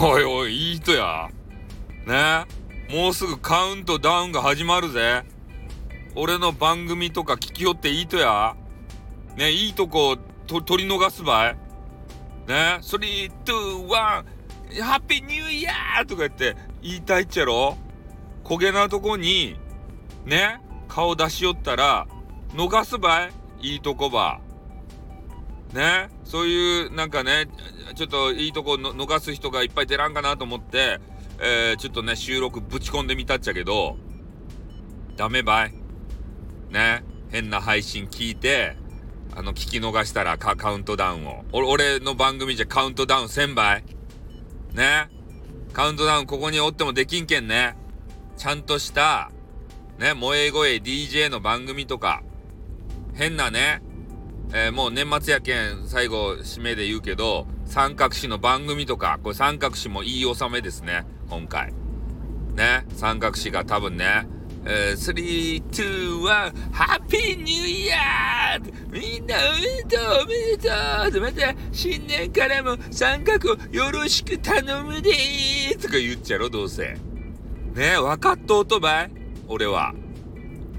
おいおい、いいとや。ね？もうすぐカウントダウンが始まるぜ。俺の番組とか聞きよっていいとや。ね？いいとこ、と、取り逃すばい。ね？ Three、two、one、ハッピーニューイヤーとか言って言いたいっちゃろこげなとこに、ね？顔出しよったら、逃すばいいいとこば。ね。そういうなんかねちょっといいとこ逃す人がいっぱい出らんかなと思って、えー、ちょっとね収録ぶち込んでみたっちゃけどダメばい。ね。変な配信聞いてあの聞き逃したらカウントダウンを。俺の番組じゃカウントダウン1000倍ね。カウントダウンここにおってもできんけんね。ちゃんとしたね萌え声 DJ の番組とか。変なね。えー、もう年末やけん最後締めで言うけど三角詞の番組とかこれ三角詞もいい納めですね今回ね三角詞が多分ねえ、3、2、1、ハッピーニューイヤーみんなおめでとうおめでとうまた新年からも三角をよろしく頼むでーとか言っちゃろどうせ。ね分かっとうとばい俺は。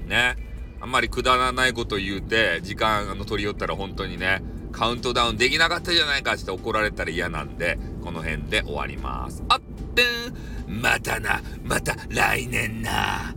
ねあんまりくだらないこと言うて、時間の取り寄ったら本当にね、カウントダウンできなかったじゃないかって怒られたら嫌なんで、この辺で終わります。あってまたな、また来年な。